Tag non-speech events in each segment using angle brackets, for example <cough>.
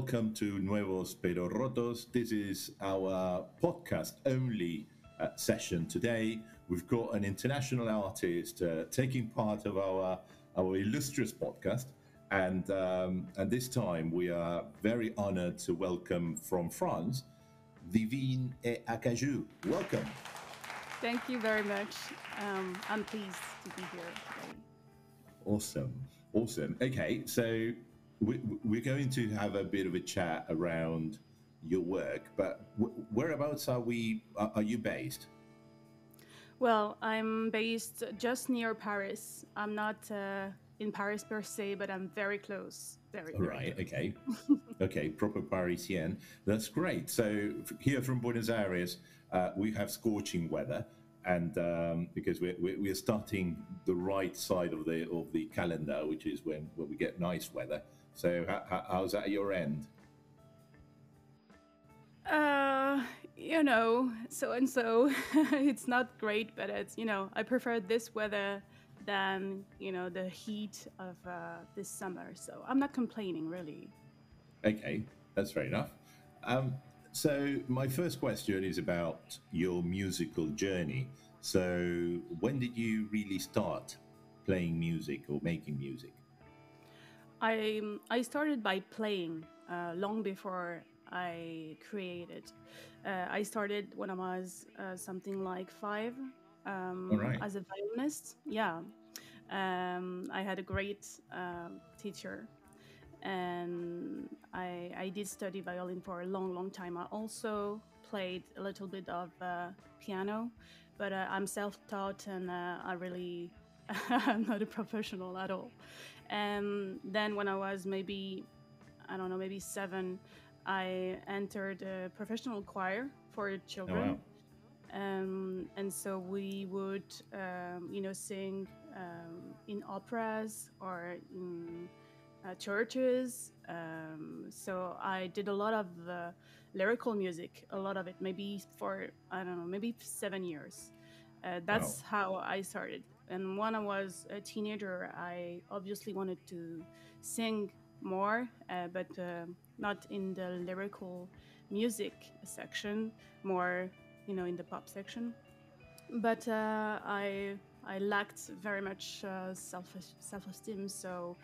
Welcome to Nuevos Pero Rotos. This is our podcast only uh, session today. We've got an international artist uh, taking part of our our illustrious podcast, and um, and this time we are very honored to welcome from France, Divine et Acajou. Welcome. Thank you very much. Um, I'm pleased to be here today. Awesome, awesome. Okay, so we, we're going to have a bit of a chat around your work, but wh- whereabouts are we? Are, are you based? Well, I'm based just near Paris. I'm not uh, in Paris per se, but I'm very close. Very, very Right. close. Okay. <laughs> okay. Proper Parisienne. That's great. So f- here from Buenos Aires, uh, we have scorching weather, and um, because we're, we're we're starting the right side of the of the calendar, which is when when we get nice weather. So how, how, how's that at your end? Uh, you know, so and so. it's not great, but it's you know, I prefer this weather than you know the heat of uh, this summer. So I'm not complaining really. Okay, that's fair enough. Um, so my first question is about your musical journey. So when did you really start playing music or making music? I I started by playing uh, long before I created. Uh, I started when I was uh, something like five um, right. as a violinist. Yeah, um, I had a great um teacher, and I I did study violin for a long, long time. I also played a little bit of uh, piano, but uh, I'm self-taught and uh, I really <laughs> I'm not a professional at all. And then when I was maybe, I don't know, maybe seven, I entered a professional choir for children. Um, and so we would, um, you know, sing um, in operas or in uh, churches. Um, so I did a lot of uh, lyrical music, a lot of it, maybe for, I don't know, maybe seven years. Uh, that's how I started. And when I was a teenager, I obviously wanted to sing more, uh, but uh, not in the lyrical music section, more, you know, in the pop section. But uh, I I lacked very much uh, self self esteem, so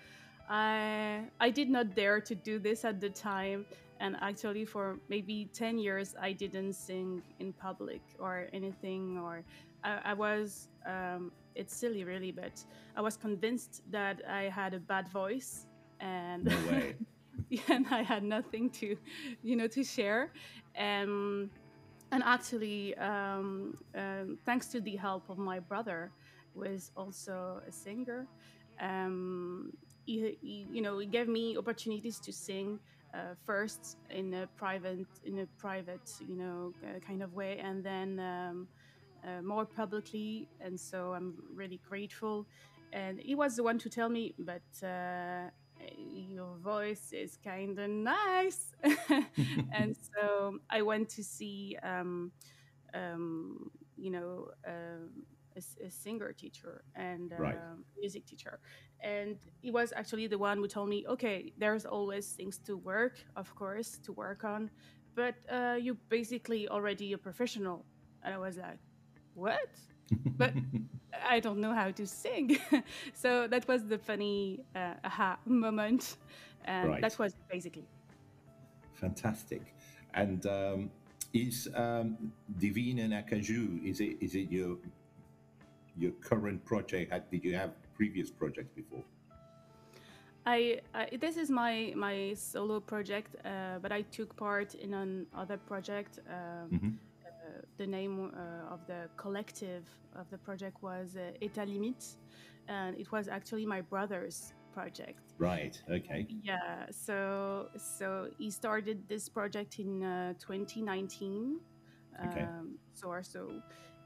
I I did not dare to do this at the time. And actually, for maybe ten years, I didn't sing in public or anything, or I, I was. Um, it's silly, really, but I was convinced that I had a bad voice, and No <laughs> and I had nothing to, you know, to share. And and actually, um, um, thanks to the help of my brother, who is also a singer, um, he, he, you know, he gave me opportunities to sing. Uh, first in a private, in a private, you know, uh, kind of way, and then um, uh, more publicly. And so I'm really grateful. And he was the one to tell me, but uh, your voice is kind of nice. <laughs> and <laughs> so I went to see, um, um, you know, um, a, a singer teacher and um, Right. music teacher. And he was actually the one who told me, okay, there's always things to work, of course, to work on, but uh, you're basically already a professional. And I was like, what? <laughs> but I don't know how to sing. <laughs> so that was the funny uh, aha moment. And Right. that was basically. Fantastic. And um, is um, Divine and Acajou, is it is it your your current project? Did you have previous projects before? I, I this is my my solo project, uh, but I took part in another project. Um, Mhm. The name uh, of the collective of the project was uh, État Limite, and it was actually my brother's project. Right. Okay. Yeah. So so he started this project in uh, 2019. Okay. Um, so or so,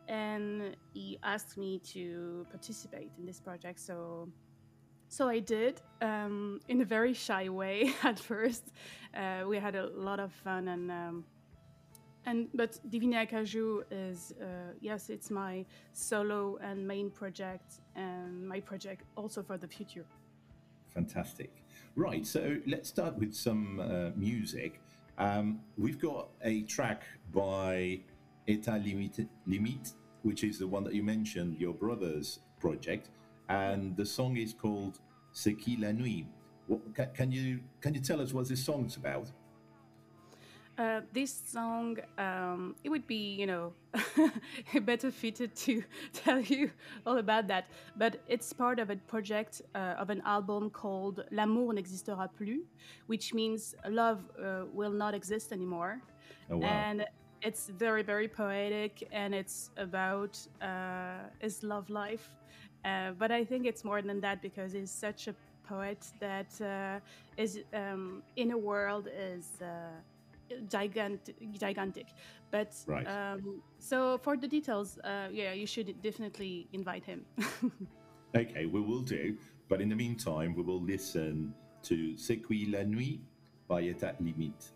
and he asked me to participate in this project. So so I did um, in a very shy way <laughs> at first. Uh, we had a lot of fun and. Um, and but Divine Acajou is uh, yes, it's my solo and main project, and my project also for the future. Fantastic. Right. So let's start with some uh, music. Um, we've got a track by Etat Limite, which is the one that you mentioned, your brother's project, and the song is called C'est qui la nuit. What, can you can you tell us what this song's about? Uh, this song, um, it would be, you know, <laughs> better fitted to <laughs> tell you all about that. But it's part of a project uh, of an album called L'amour n'existera plus, which means love uh, will not exist anymore. Oh wow! And it's very, very poetic, and it's about uh, his love life. Uh, but I think it's more than that because he's such a poet that uh, is um, in a world is gigantic, gigantic. But Right. um, so for the details, uh, yeah, you should definitely invite him. <laughs> Okay, we will do. But in the meantime, we will listen to C'est qui la nuit by Etat Limite.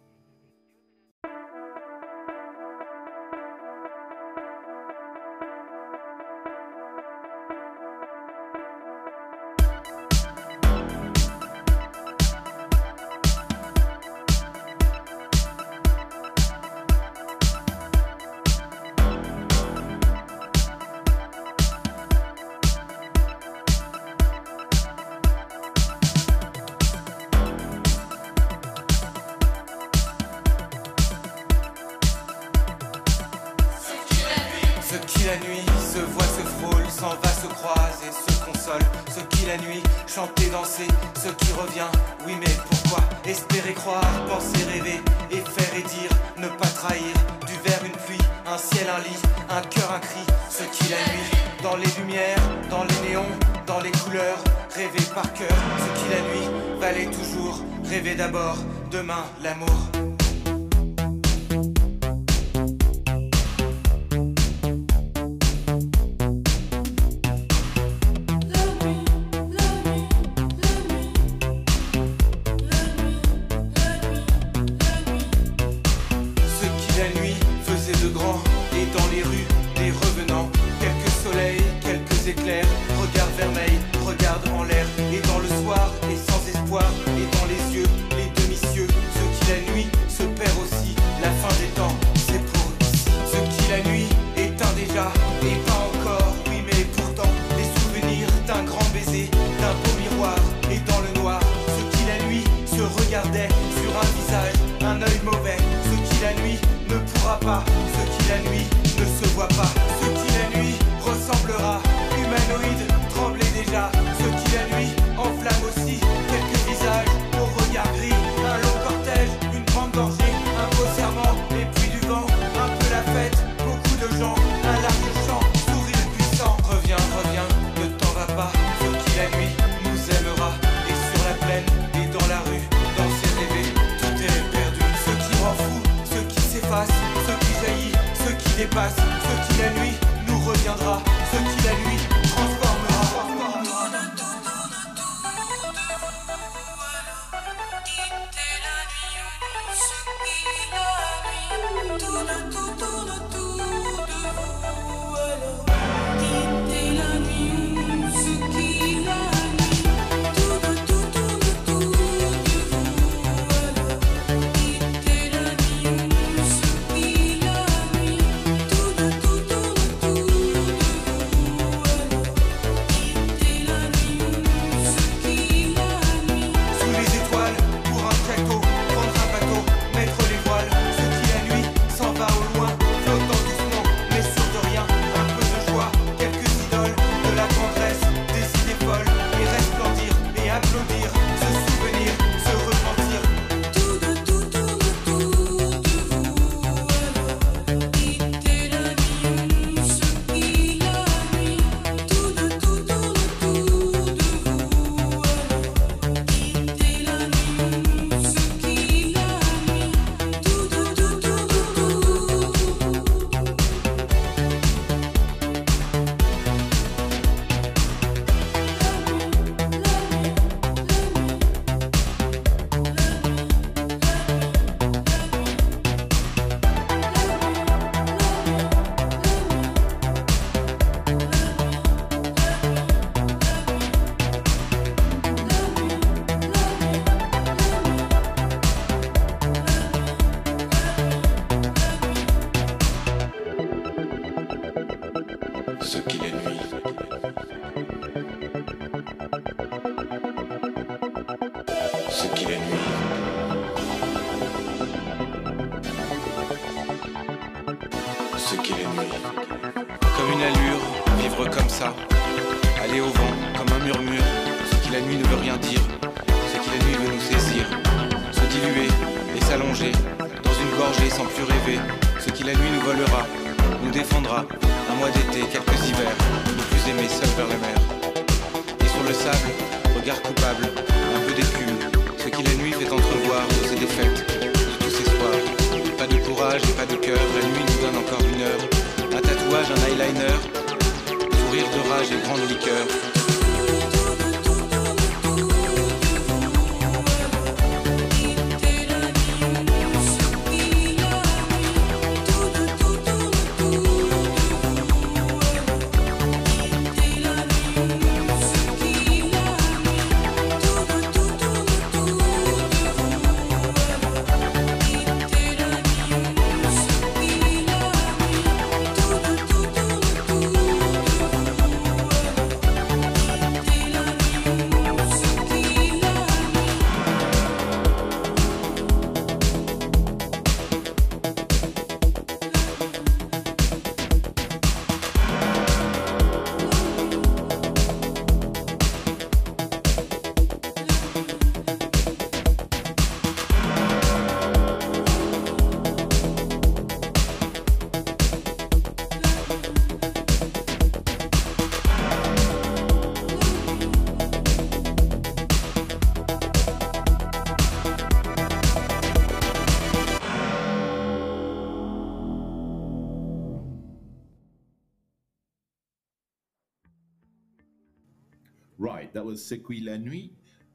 Right, that was C'est qui la nuit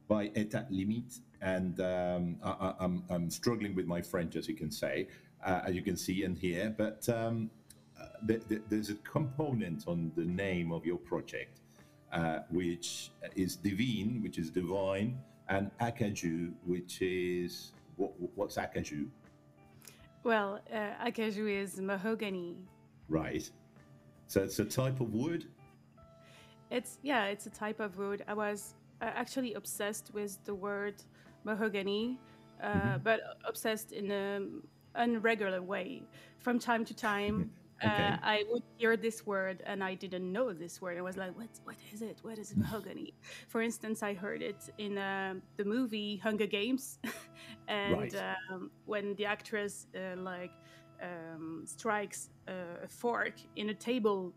by Etat Limite, and um, I, I, I'm I'm struggling with my French, as you can say, uh, as you can see and hear. But um, uh, th- th- there's a component on the name of your project, uh, which is divine, which is divine, and acajou, which is what, what's acajou? Well, uh, acajou is mahogany. Right. So it's a type of wood. It's yeah, it's a type of wood. I was uh, actually obsessed with the word mahogany, uh, but obsessed in an unregular way. From time to time, <laughs> Okay. uh, I would hear this word and I didn't know this word. I was like, "What? What is it? What is <laughs> mahogany?" For instance, I heard it in um the movie Hunger Games, <laughs> and Right. um, when the actress uh, like um, strikes uh, a fork in a table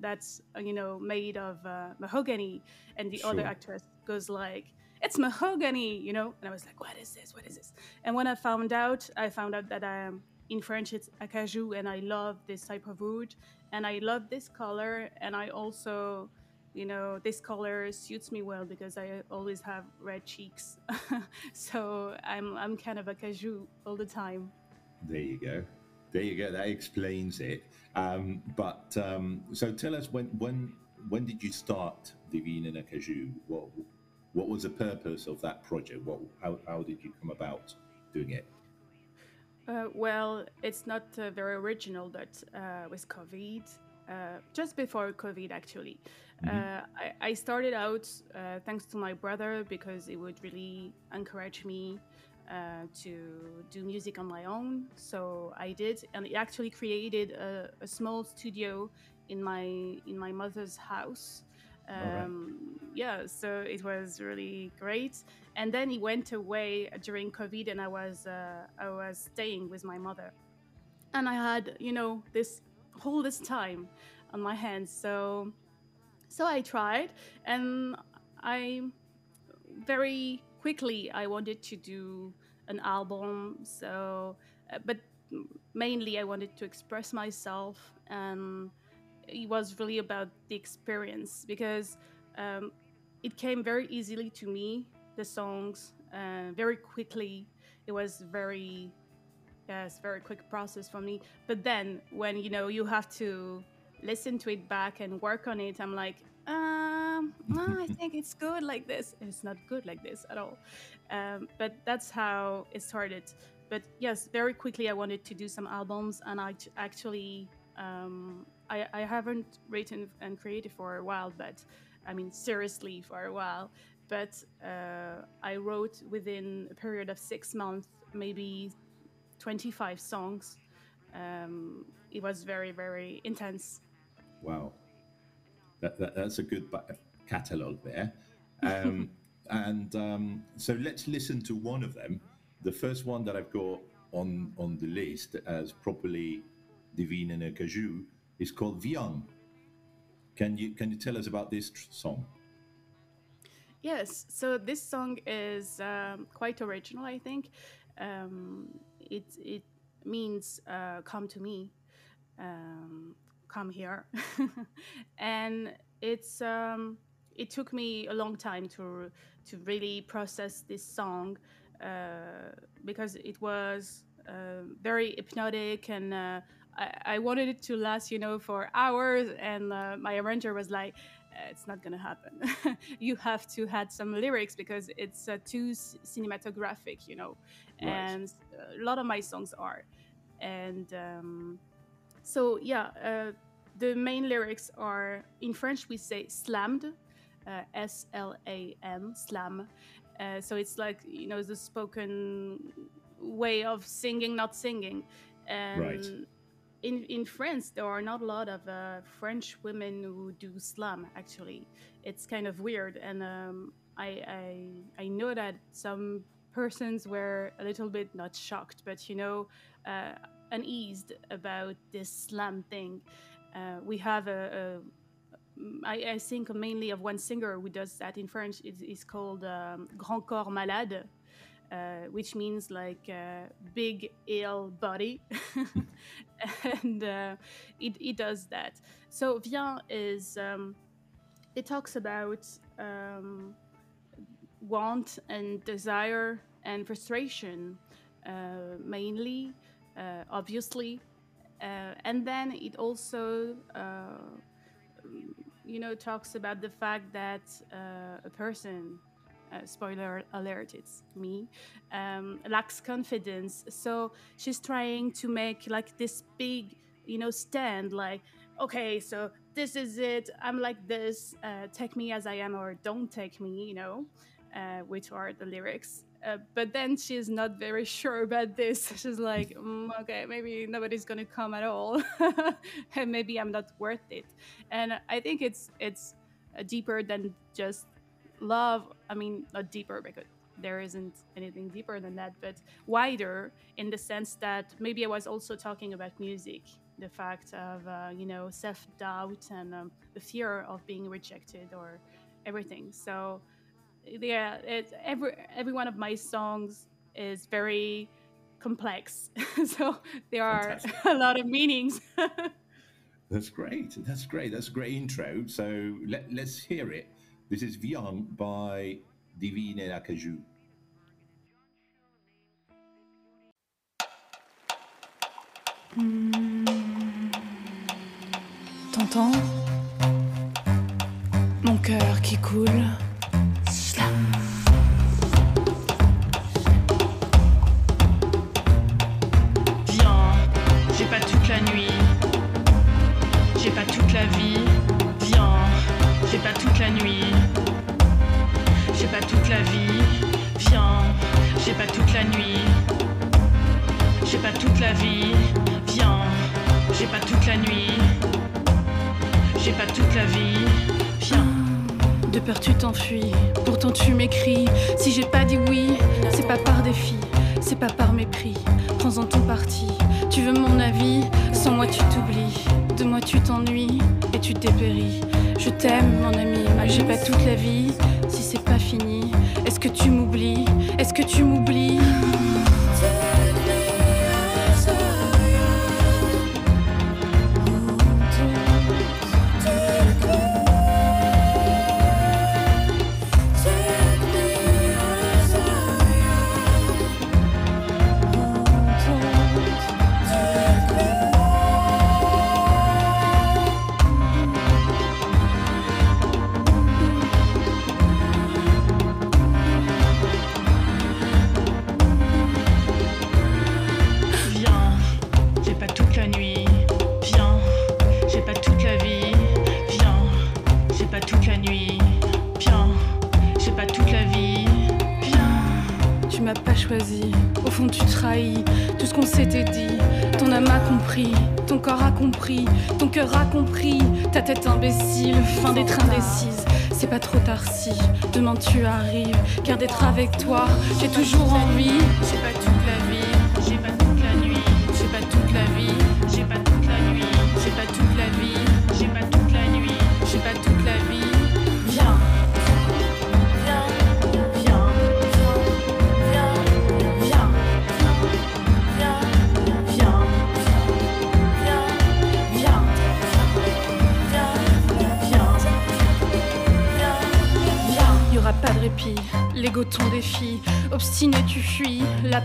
that's uh, you know made of uh, mahogany. And the other actress goes like it's mahogany you know? And i was like what is this? What is this? And when i found out i found out that i am in french it's acajou and i love this type of wood. And i love this color. And i also you know this color suits me well because i always have red cheeks. <laughs> So i'm i'm kind of acajou all the time. There you go. There you go. That explains it. Um, but um, so tell us when when when did you start Divine and Acajou? What what was the purpose of that project? What how, how did you come about doing it? Uh, well, it's not uh, very original, but uh, with COVID, uh, just before COVID, actually, uh, I, I started out uh, thanks to my brother because he would really encourage me uh, to do music on my own. So I did, and he actually created a, a small studio in my in my mother's house. right. Um, yeah, so it was really great. And then he went away during COVID, and I was uh, I was staying with my mother, and I had you know this whole this time on my hands. So so I tried, and I very quickly I wanted to do an album. So, uh, but mainly I wanted to express myself, and it was really about the experience because um, it came very easily to me. The songs uh, very quickly. It was very yes, very quick process for me. But then when you know you have to listen to it back and work on it, I'm like, um, no, <laughs> I think it's good like this. And it's not good like this at all. Um, but that's how it started. But yes, very quickly I wanted to do some albums, and I actually um, I, I haven't written and created for a while, but I mean seriously for a while. But uh, I wrote within a period of six months, maybe 25 songs. Um, it was very very intense. Wow, that, that that's a good catalogue there. Um, <laughs> and um, so let's listen to one of them. The first one that I've got on on the list as properly Divine and Acajou is called Viens. Can you can you tell us about this tr- song? Yes, so this song is um, quite original, I think. Um, it it means uh, "come to me," um, "come here," <laughs> and it's um, it took me a long time to to really process this song uh, because it was uh, very hypnotic and uh, I, I, wanted it to last you know for hours. And uh, my arranger was like uh, it's not gonna happen. <laughs> You have to add some lyrics because it's uh, too cinematographic you know? Right. and a lot of my songs are. And um, so yeah the main lyrics are in french we say slammed uh, S L A M, slam. Uh, so it's like you know the spoken way of singing, not singing. And right. In in France, there are not a lot of uh, French women who do slam. Actually, it's kind of weird, and um, I, I I know that some persons were a little bit not shocked, but you know, uh, uneased about this slam thing. Uh, we have a, a I, I, think mainly of one singer who does that in French. It's, it's called um, Grand Corps Malade, uh, which means like uh, big ill body, <laughs> and uh, it, it does that. So Viens is um, it talks about um, want and desire and frustration uh, mainly, uh, obviously, uh, and then it also you know, talks about the fact that uh, a person, uh, spoiler alert, it's me, um, lacks confidence. So she's trying to make like this big, you know, stand like, okay, so this is it. I'm like this. Uh, take me as I am or don't take me, you know, uh, which are the lyrics. Uh, but then she's not very sure about this. <laughs> She's like, mm, okay, maybe nobody's gonna come at all, <laughs> and maybe I'm not worth it. And I think it's it's uh, deeper than just love. I mean, not deeper because there isn't anything deeper than that, but wider in the sense that maybe I was also talking about music, the fact of uh, you know self doubt and um, the fear of being rejected or everything. So yeah, it's every every one of my songs is very complex, <laughs> so there are <laughs> a lot of meanings. <laughs> That's great. That's great. That's a great intro. So let, let's hear it. This is Viens by Divine et Acajou. Hmm. T'entends Mon cœur qui coule. Ton corps a compris, ton cœur a compris. Ta tête imbécile, fin d'être indécise. C'est pas trop tard si demain tu arrives. Car d'être avec toi, j'ai toujours envie. J'ai pas toute la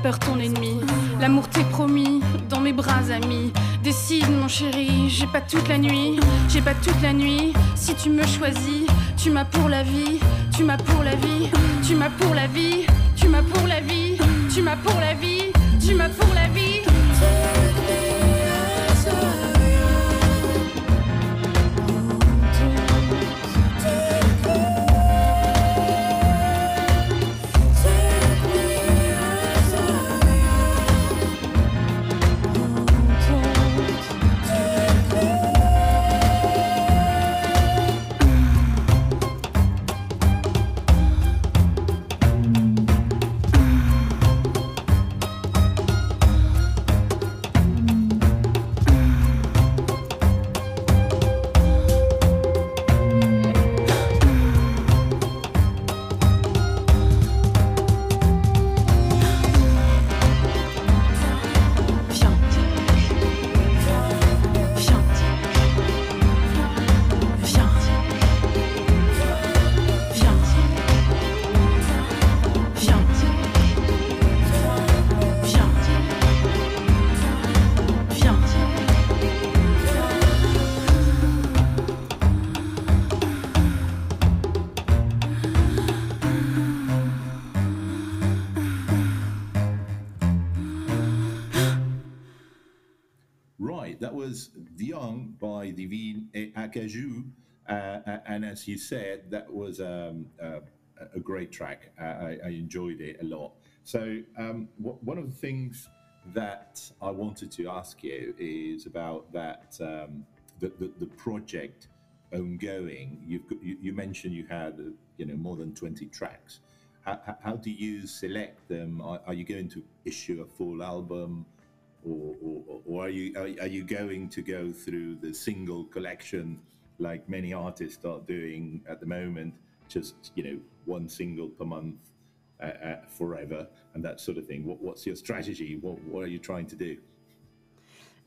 peur ton ennemi, l'amour t'est promis, dans mes bras amis. Décide mon chéri, j'ai pas toute la nuit, j'ai pas toute la nuit. Si tu me choisis, tu m'as pour la vie, tu m'as pour la vie, tu m'as pour la vie, By Divine et Acajou. Uh, and as you said, that was um, uh, a great track. Uh, I, I enjoyed it a lot. So, um, wh- one of the things that I wanted to ask you is about that um, the, the, the project ongoing. You've got, you, you mentioned you had uh, you know more than twenty tracks. How, how- how do you select them? Are, are you going to issue a full album? Or, or, or are you are, are you going to go through the single collection like many artists are doing at the moment? Just you know one single per month uh, uh, forever and that sort of thing. What, what's your strategy? What, what are you trying to do?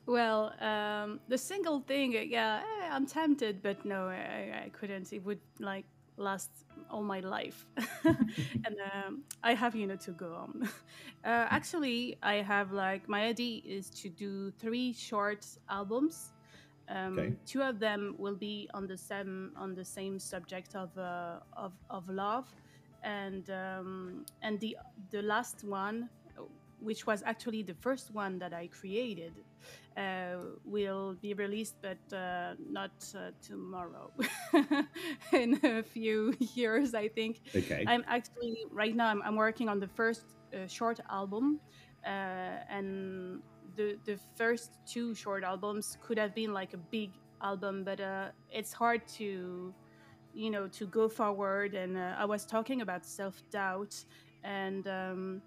Well, um, the single thing, yeah, I'm tempted, but no, I, I couldn't. It would like last all my life, <laughs> and um, I have you know to go on. <laughs> Uh, actually, I have like my idea is to do three short albums. Um, Okay. Two of them will be on the same on the same subject of uh, of of love, and um, and the the last one, which was actually the first one that I created, will be released, but uh, not uh, tomorrow. <laughs> In a few <laughs> years, I think. okay I'm actually right now. I'm, I'm working on the first uh, short album, uh, and the the first two short albums could have been like a big album, but uh, it's hard to, you know, to go forward. And uh, I was talking about self doubt, and um,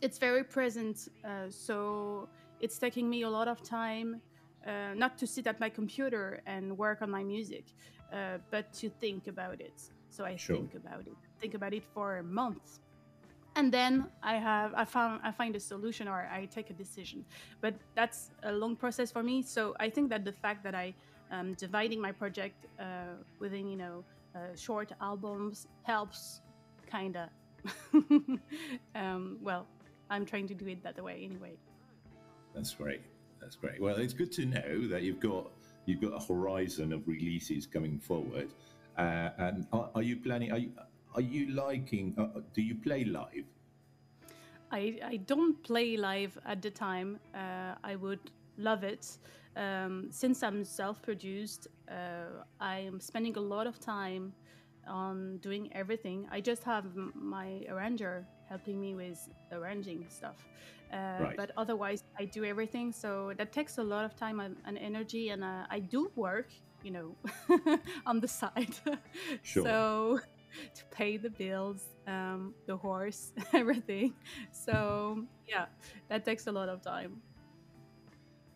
it's very present. Uh, so it's taking me a lot of time. Uh, not to sit at my computer and work on my music, uh, but to think about it. So I Sure. think about it, think about it for months, and then I have I found I find a solution or I take a decision. But that's a long process for me. So I think that the fact that I am dividing my project uh, within you know uh, short albums helps, kinda. <laughs> um, well, I'm trying to do it that way anyway. That's great that's great well it's good to know that you've got you've got a horizon of releases coming forward uh, and are, are you planning are you are you liking uh, do you play live I, I don't play live at the time. Uh, I would love it. Um, since I'm self produced, uh, I'm spending a lot of time on doing everything. I just have my arranger helping me with arranging stuff. Uh, Right. But otherwise, I do everything. So that takes a lot of time and, energy, and uh, I do work, you know, <laughs> on the side. <laughs> Sure. So <laughs> to pay the bills, um, the horse, everything. So yeah, that takes a lot of time.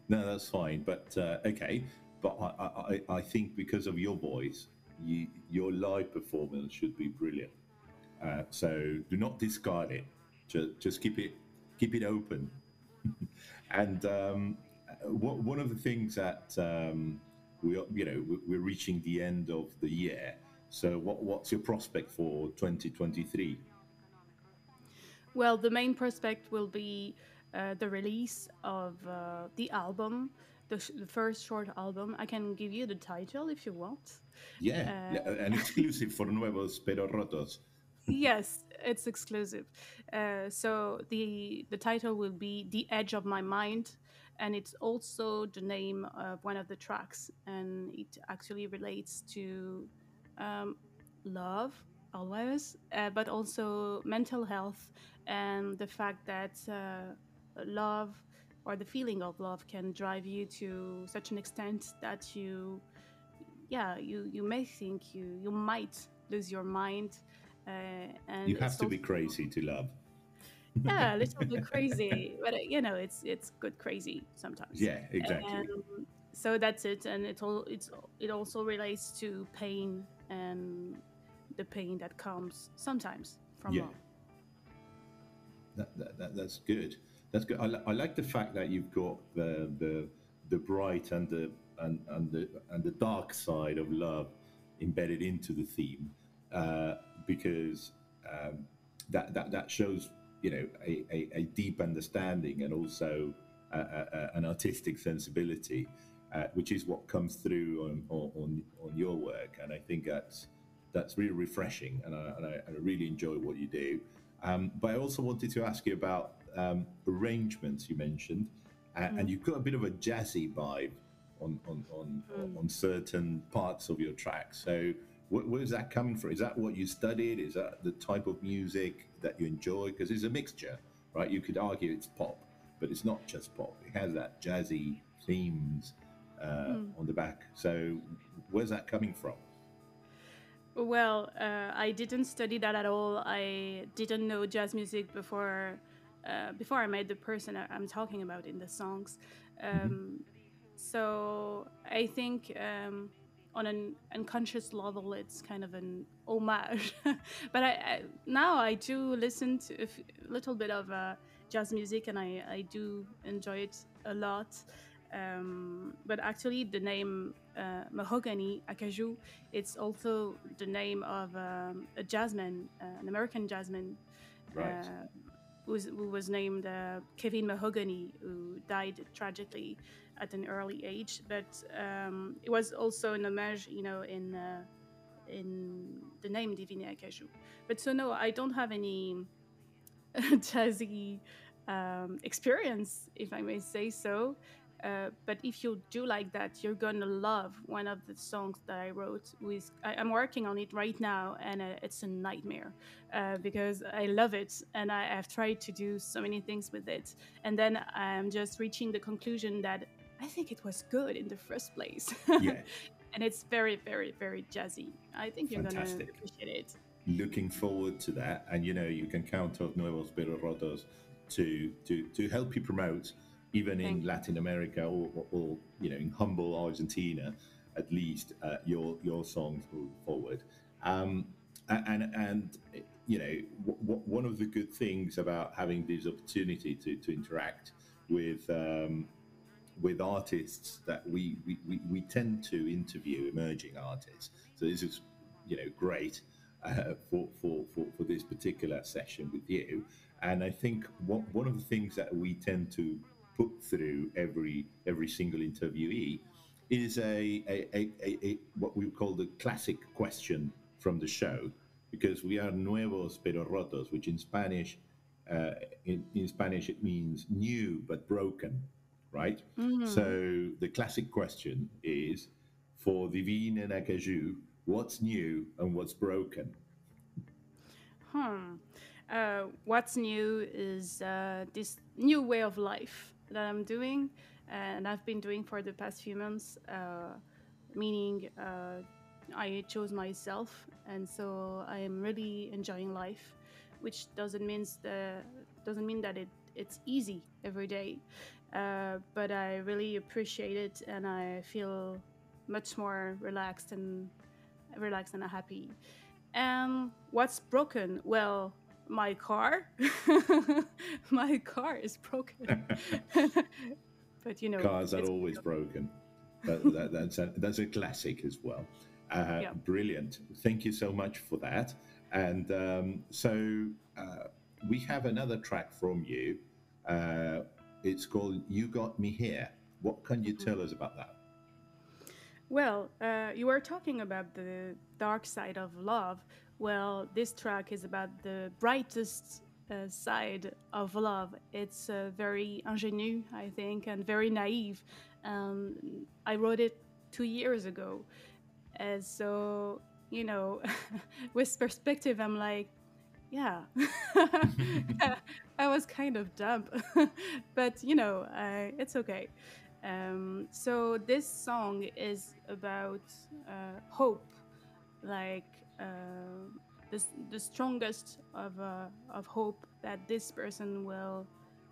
No, that's fine. But uh, okay, but I, I, I- I think because of your voice, you, your live performance should be brilliant. Uh, so do not discard it. Just, just keep it keep it open. <laughs> and um, one one of the things that um, we are- you know we- we're reaching the end of the year. So what what's your prospect for 2023? Well, the main prospect will be uh, the release of uh, the album, the, sh- the first short album. I can give you the title if you want. Yeah, Uh, an exclusive for Nuevos Pero Rotos. yes, it's exclusive. Uh, so the the title will be "The Edge of My Mind," and it's also the name of one of the tracks, and it actually relates to um, love always, uh, but also mental health and the fact that uh, love or the feeling of love can drive you to such an extent that you yeah you you may think you you might lose your mind uh, and You have to be crazy to love. yeah a little bit <laughs> crazy but uh, you know it's it's good crazy sometimes Yeah, exactly. and so that's it and it all it's it also relates to pain and the pain that comes sometimes from Yeah. love That, that, that, that's good. That's good. I, I like the fact that you've got the the the bright and the and, and the and the dark side of love embedded into the theme, uh, because um, that, that that shows you know a, a, a deep understanding and also a, a, an artistic sensibility, uh, which is what comes through on, on on your work, and I think that's that's really refreshing, and I, and I, I really enjoy what you do. Um, but I also wanted to ask you about um, arrangements you mentioned, uh, and you've got a bit of a jazzy vibe on on on, on certain parts of your tracks. So, wh- where is that coming from? Is that what you studied? Is that the type of music that you enjoy? Because it's a mixture, right? You could argue it's pop, but it's not just pop. It has that jazzy themes uh, on the back. So, where's that coming from? Well, uh, I didn't study that at all. I didn't know jazz music before uh, before I met the person I- I'm talking about in the songs. Um, So I think um, on an unconscious level, it's kind of an homage. <laughs> but I, I now I do listen to a f- little bit of uh, jazz music, and I, I do enjoy it a lot. Um, but actually, the name uh, Mahogany Acajou, it's also the name of um, a jazzman, uh, an American jazzman, Right. uh, who's, who was named uh, Kevin Mahogany, who died tragically at an early age. But um, it was also an homage, you know, in uh, in the name Divine Acajou. But so no, I don't have any <laughs> jazzy um, experience, if I may say so. Uh, but if you do like that, you're gonna love one of the songs that I wrote. With I, I'm working on it right now, and uh, it's a nightmare uh, because I love it, and I have tried to do so many things with it, and then I'm just reaching the conclusion that I think it was good in the first place. <laughs> Yeah. and it's very, very, very jazzy. I think you're gonna Fantastic. appreciate it. looking forward to that. And you know, you can count on Nuevos Pero Rotos to to to help you promote, even in. Latin America or, or, or you know, in humble Argentina, at least uh, your your songs move forward. Um, and and you know, w- w- one of the good things about having this opportunity to to interact with. Um, with artists that we, we, we, we tend to interview emerging artists. So this is, you know, great uh, for, for, for, for this particular session with you. And I think one, one of the things that we tend to put through every every single interviewee is a, a, a, a, what we call the classic question from the show, because we are nuevos pero rotos, which in Spanish uh, in, in Spanish it means new but broken, right? So the classic question is for Divine and Acajou, what's new and what's broken? Hmm. uh, what's new is uh, this new way of life that I'm doing and I've been doing for the past few months, uh, meaning uh, I chose myself, and so I am really enjoying life, which doesn't mean the doesn't mean that it it's easy every day, uh, but I really appreciate it, and I feel much more relaxed and relaxed and happy. And what's broken? Well, my car. <laughs> my car is broken. <laughs> but you know, cars are always broken. That, <laughs> that, that's a, that's a classic as well. Uh, yeah. Brilliant. Thank you so much for that. And um, so uh, we have another track from you. Uh, it's called "You Got Me Here." What can you tell us about that? Well, uh, you were talking about the dark side of love. Well, this track is about the brightest uh, side of love. It's uh, very ingenue, I think, and very naive. Um, I wrote it two years ago. And so, you know, <laughs> with perspective, I'm like, yeah, <laughs> I was kind of dumb, <laughs> but you know, it's okay. Um, so this song is about uh, hope, like the, the strongest of, uh, of hope that this person will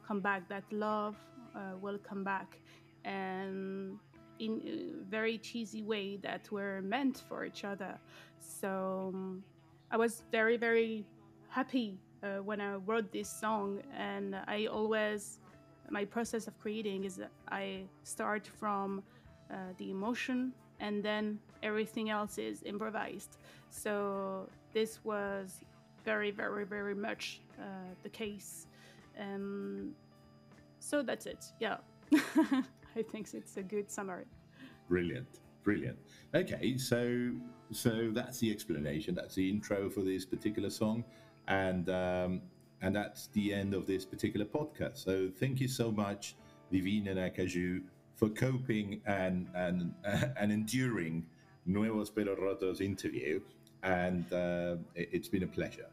come back, that love uh, will come back, and in a very cheesy way that we're meant for each other. So um, I was very, very happy uh, when I wrote this song, and I always my process of creating is I start from uh, the emotion and then everything else is improvised. So this was very, very, very much uh, the case. Um, so that's it. Yeah, <laughs> I think it's a good summary. Brilliant, brilliant. Okay, so so that's the explanation. That's the intro for this particular song, and um, and that's the end of this particular podcast. So thank you so much, Divine Acajou, for coping and and <laughs> and enduring Nuevos Pero Rotos interview, and uh, it, has been a pleasure.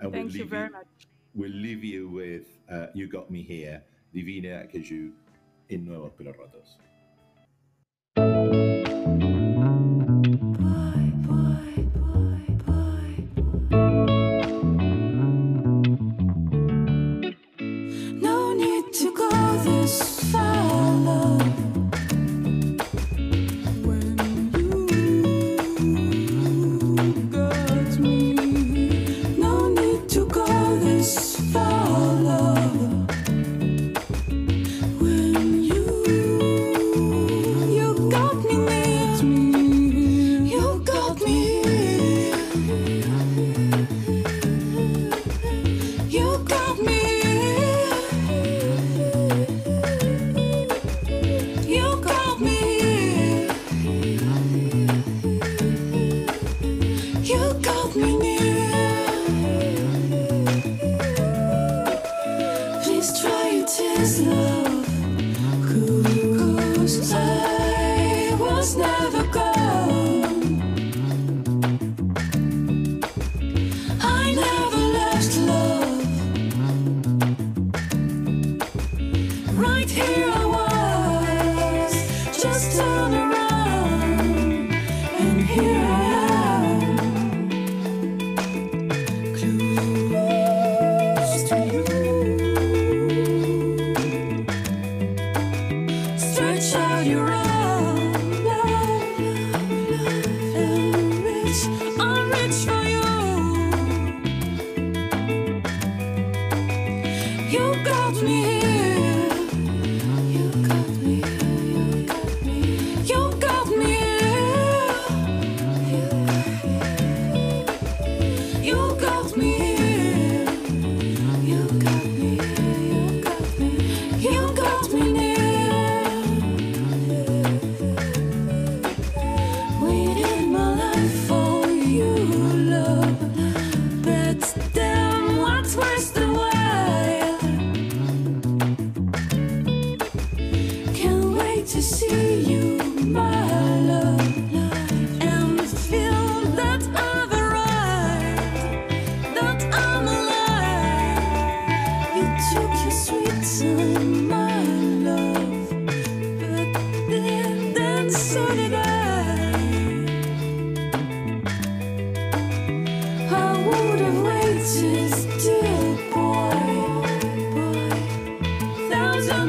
And Thank we'll you very you, much. We'll leave you with uh, "You Got Me Here," Divine Acajou in Nuevos Pero Rotos.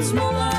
Smaller.